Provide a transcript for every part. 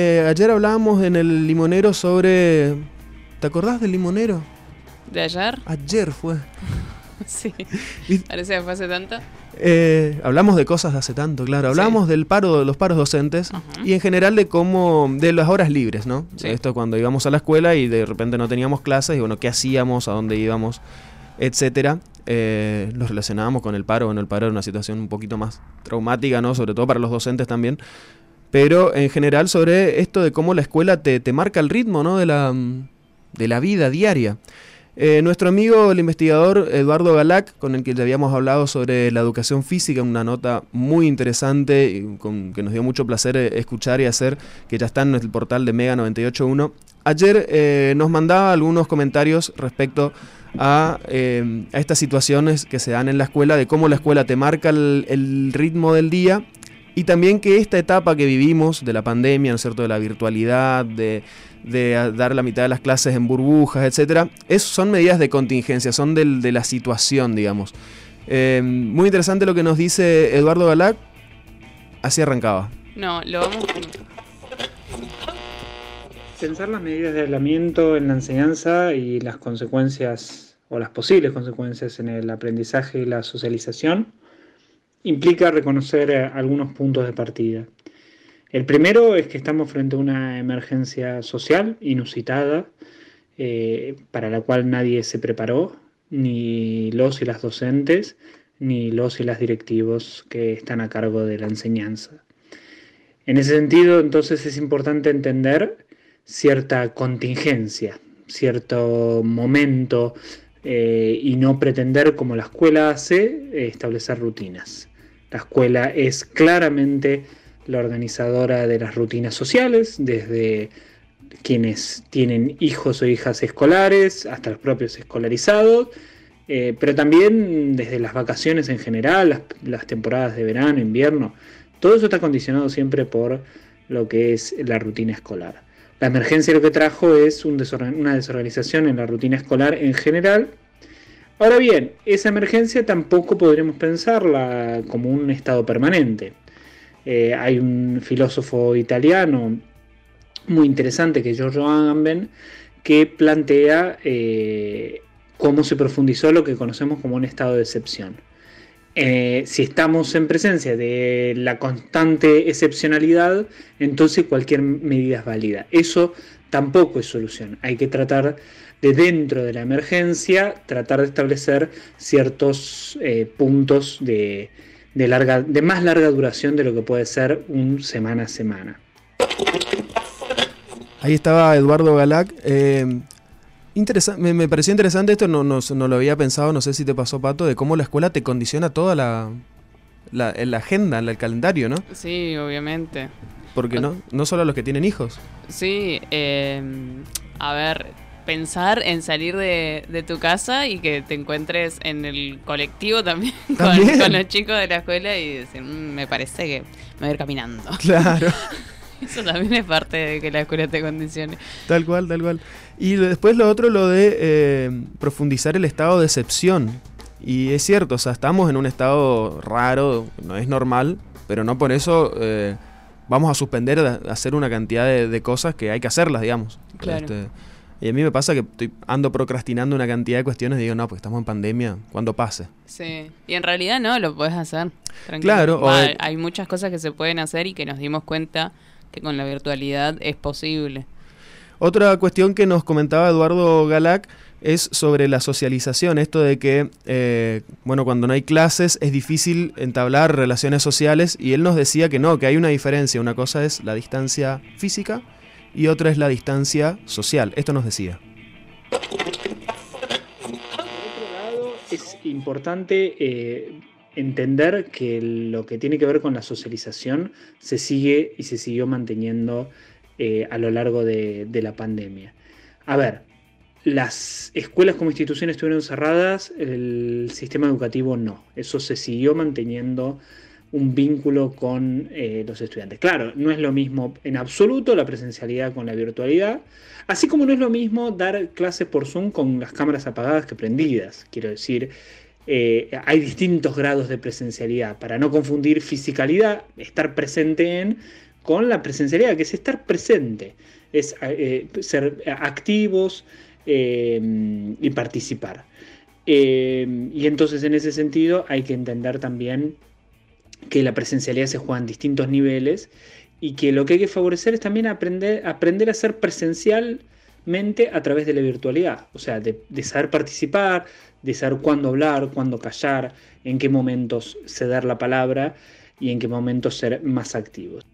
Eh, ayer hablábamos en el limonero sobre... ¿Te acordás del limonero? ¿De ayer? Ayer fue. sí. Parece que fue hace tanto. Eh, hablamos de cosas de hace tanto, claro. Hablamos del paro, de los paros docentes y en general de cómo, de las horas libres, ¿no? Sí. Esto cuando íbamos a la escuela y de repente no teníamos clases y bueno, qué hacíamos, a dónde íbamos, etcétera. Eh, los relacionábamos con el paro. Bueno, el paro era una situación un poquito más traumática, ¿no? Sobre todo para los docentes también. Pero en general sobre esto de cómo la escuela te, te marca el ritmo, ¿no? De la, mm, de la vida diaria. Eh, nuestro amigo, el investigador Eduardo Galac, con el que ya habíamos hablado sobre la educación física, una nota muy interesante con, que nos dio mucho placer eh, escuchar y hacer, que ya está en el portal de Mega 981. Ayer eh, nos mandaba algunos comentarios respecto a, eh, a estas situaciones que se dan en la escuela, de cómo la escuela te marca el ritmo del día y también que esta etapa que vivimos de la pandemia, ¿no es cierto?, de la virtualidad, de, dar la mitad de las clases en burbujas, etcétera, es, son medidas de contingencia, son del- de la situación, digamos. Eh, muy interesante lo que nos dice Eduardo Galac. Así arrancaba. No, lo vamos. Pensar las medidas de aislamiento en la enseñanza y las consecuencias o las posibles consecuencias en el aprendizaje y la socialización implica reconocer eh, algunos puntos de partida. El primero es que estamos frente a una emergencia social inusitada eh, para la cual nadie se preparó, ni los y las docentes, ni los y las directivos que están a cargo de la enseñanza. En ese sentido, entonces es importante entender cierta contingencia, cierto momento eh, y no pretender, como la escuela hace, establecer rutinas. La escuela es claramente la organizadora de las rutinas sociales, desde quienes tienen hijos o hijas escolares hasta los propios escolarizados, eh, pero también desde las vacaciones en general, las, las temporadas de verano, invierno, todo eso está condicionado siempre por lo que es la rutina escolar. La emergencia lo que trajo es una desorganización en la rutina escolar en general. Ahora bien, esa emergencia tampoco podremos pensarla como un estado permanente. Eh, hay un filósofo italiano muy interesante que es Giorgio Agamben que plantea eh, cómo se profundizó lo que conocemos como un estado de excepción. Eh, si estamos en presencia de la constante excepcionalidad, entonces cualquier medida es válida. Eso tampoco es solución. Hay que tratar de dentro de la emergencia, tratar de establecer ciertos eh, puntos de, de larga, de más larga duración de lo que puede ser un semana a semana. Ahí estaba Eduardo Galac. Eh, me pareció interesante esto, no, no, no lo había pensado, no sé si te pasó, Pato, de cómo la escuela te condiciona toda la, la, la agenda, el calendario, ¿no? Sí, obviamente. Porque no, no solo a los que tienen hijos. Sí, eh, a ver, pensar en salir de, de tu casa y que te encuentres en el colectivo también, con, También. con los chicos de la escuela y decir, "Mm, me parece que me voy a ir caminando. Claro. Eso también es parte de que la escuela te condicione. Tal cual, tal cual. Y después lo otro, lo de eh, profundizar el estado de excepción. Y es cierto, o sea, estamos en un estado raro, no es normal, pero no por eso eh, vamos a suspender de hacer una cantidad de, de cosas que hay que hacerlas, digamos. Claro. Este, y a mí me pasa que estoy, ando procrastinando una cantidad de cuestiones y digo, no, pues estamos en pandemia, cuando pase. Sí, y en realidad no, lo puedes hacer. tranquilo. Claro, Va, hay muchas cosas que se pueden hacer y que nos dimos cuenta que con la virtualidad es posible. Otra cuestión que nos comentaba Eduardo Galac es sobre la socialización, esto de que, eh, bueno, cuando no hay clases es difícil entablar relaciones sociales y él nos decía que no, que hay una diferencia, una cosa es la distancia física y otra es la distancia social, esto nos decía. Por otro lado, es importante eh, entender que lo que tiene que ver con la socialización se sigue y se siguió manteniendo eh, a lo largo de, de la pandemia. A ver, las escuelas como instituciones estuvieron cerradas, el sistema educativo no. Eso se siguió manteniendo un vínculo con eh, los estudiantes. Claro, no es lo mismo en absoluto la presencialidad con la virtualidad, así como no es lo mismo dar clases por Zoom con las cámaras apagadas que prendidas. Quiero decir, eh, hay distintos grados de presencialidad, para no confundir fisicalidad, estar presente en, con la presencialidad, que es estar presente, es eh, ser activos eh, y participar. Eh, y entonces en ese sentido hay que entender también que la presencialidad se juega en distintos niveles y que lo que hay que favorecer es también aprender, aprender a ser presencialmente a través de la virtualidad, o sea, de, de saber participar, de saber cuándo hablar, cuándo callar, en qué momentos ceder la palabra y en qué momentos ser más activos.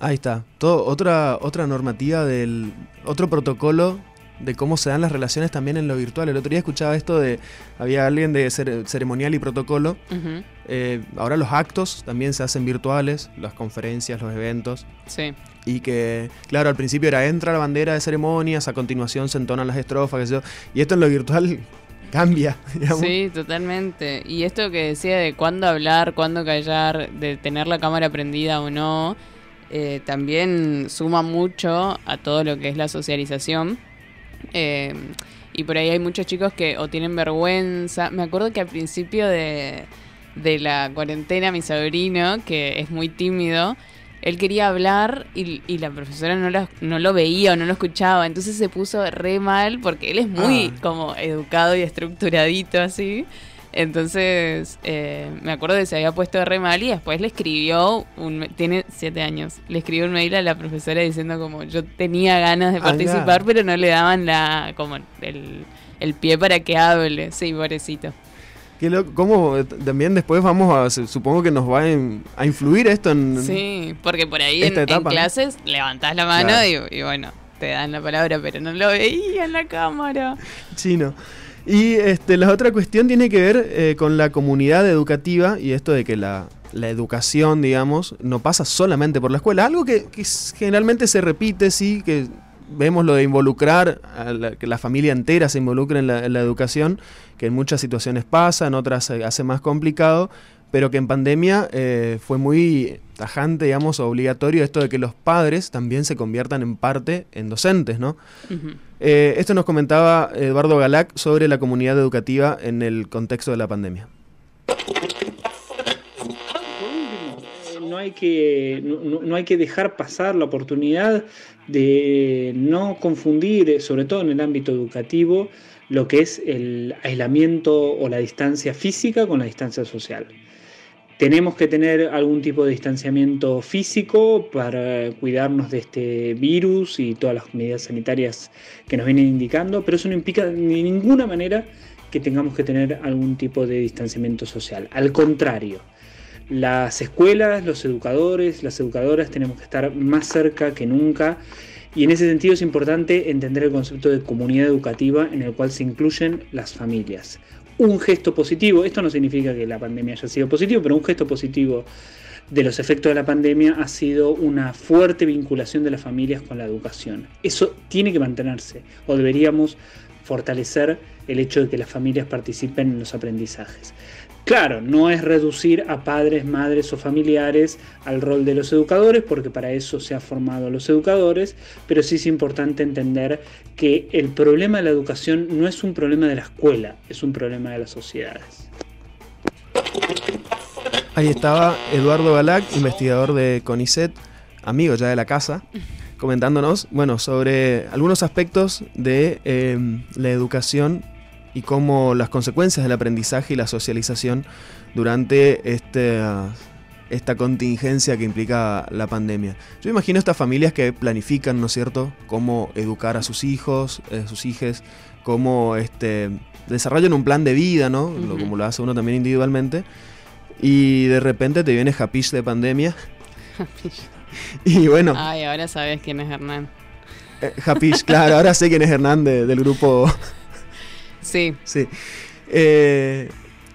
Ahí está. Todo, otra, otra normativa del. otro protocolo de cómo se dan las relaciones también en lo virtual. El otro día escuchaba esto de. Había alguien de ceremonial y protocolo. Eh, ahora los actos también se hacen virtuales, las conferencias, los eventos. Sí. Y que, claro, al principio era entra la bandera de ceremonias, a continuación se entonan las estrofas, qué Y esto en lo virtual cambia. Digamos. Sí, totalmente. Y esto que decía de cuándo hablar, cuándo callar, de tener la cámara prendida o no, eh, también suma mucho a todo lo que es la socialización. Eh, y por ahí hay muchos chicos que o tienen vergüenza. Me acuerdo que al principio de, de la cuarentena, mi sobrino, que es muy tímido, él quería hablar y, la profesora no lo, no lo veía o no lo escuchaba. Entonces se puso re mal porque él es muy ah. como educado y estructuradito así. Entonces eh, me acuerdo que se había puesto re mal y después le escribió, un, tiene siete años, le escribió un mail a la profesora diciendo como yo tenía ganas de participar pero no le daban la como el, el pie para que hable. Sí, pobrecito. ¿Cómo también después vamos a, supongo que nos va a influir esto en... Sí, porque por ahí en, clases levantás la mano y, bueno, te dan la palabra, pero no lo veía en la cámara. Chino. Y este, la otra cuestión tiene que ver eh, con la comunidad educativa y esto de que la, educación, digamos, no pasa solamente por la escuela. Algo que, generalmente se repite, sí, que vemos lo de involucrar, a que la familia entera se involucre en la, educación, que en muchas situaciones pasa, en otras se hace más complicado, pero que en pandemia eh, fue muy tajante, digamos, obligatorio esto de que los padres también se conviertan en parte en docentes, ¿no? Eh, esto nos comentaba Eduardo Galac sobre la comunidad educativa en el contexto de la pandemia. No hay que, no hay que dejar pasar la oportunidad de no confundir, sobre todo en el ámbito educativo, lo que es el aislamiento o la distancia física con la distancia social. Tenemos que tener algún tipo de distanciamiento físico para cuidarnos de este virus y todas las medidas sanitarias que nos vienen indicando, pero eso no implica de ninguna manera que tengamos que tener algún tipo de distanciamiento social. Al contrario, las escuelas, los educadores, las educadoras tenemos que estar más cerca que nunca y en ese sentido es importante entender el concepto de comunidad educativa en el cual se incluyen las familias. Un gesto positivo, esto no significa que la pandemia haya sido positivo, pero un gesto positivo de los efectos de la pandemia ha sido una fuerte vinculación de las familias con la educación. Eso tiene que mantenerse o deberíamos fortalecer el hecho de que las familias participen en los aprendizajes. Claro, no es reducir a padres, madres o familiares al rol de los educadores, porque para eso se han formado los educadores, pero sí es importante entender que el problema de la educación no es un problema de la escuela, es un problema de las sociedades. Ahí estaba Eduardo Balac, investigador de CONICET, amigo ya de la casa, comentándonos bueno, sobre algunos aspectos de eh, la educación y cómo las consecuencias del aprendizaje y la socialización durante este, esta contingencia que implica la pandemia. Yo imagino estas familias que planifican, ¿no es cierto?, cómo educar a sus hijos, a eh, sus hijas, cómo este, desarrollan un plan de vida, ¿no? Como lo hace uno también individualmente. Y de repente te viene Japish de pandemia. y bueno. Ay, ahora sabes quién es Hernán. Eh, claro, ahora sé quién es Hernán del grupo Sí. Sí. Eh,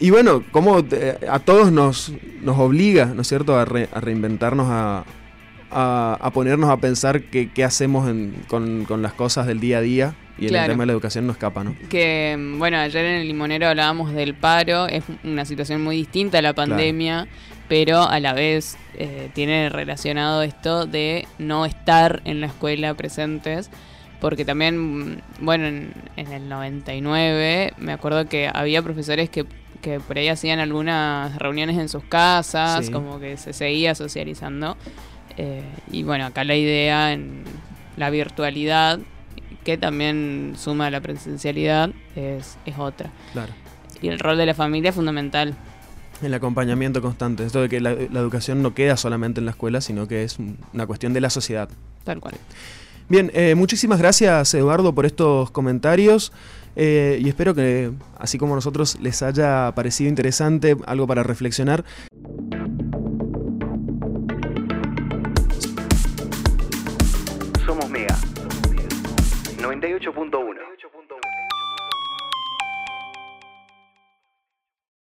y bueno, como a todos nos, nos obliga, ¿no es cierto?, a, reinventarnos, a, ponernos a pensar qué hacemos con, las cosas del día a día. Y el tema de la educación no escapa, ¿no? Que, bueno, ayer en el Limonero hablábamos del paro, es una situación muy distinta a la pandemia, pero a la vez eh, tiene relacionado esto de no estar en la escuela presentes porque también, bueno, en, el 99 me acuerdo que había profesores que, que por ahí hacían algunas reuniones en sus casas, Sí. como que se seguía socializando. Eh, y bueno, acá la idea en la virtualidad, que también suma a la presencialidad, es, es otra. Claro. Y el rol de la familia es fundamental. El acompañamiento constante. Esto de que la, la educación no queda solamente en la escuela, sino que es un- una cuestión de la sociedad. Tal cual. Bien, eh, muchísimas gracias Eduardo por estos comentarios eh, y espero que, así como nosotros, les haya parecido interesante, algo para reflexionar. Somos Mega. 98.1.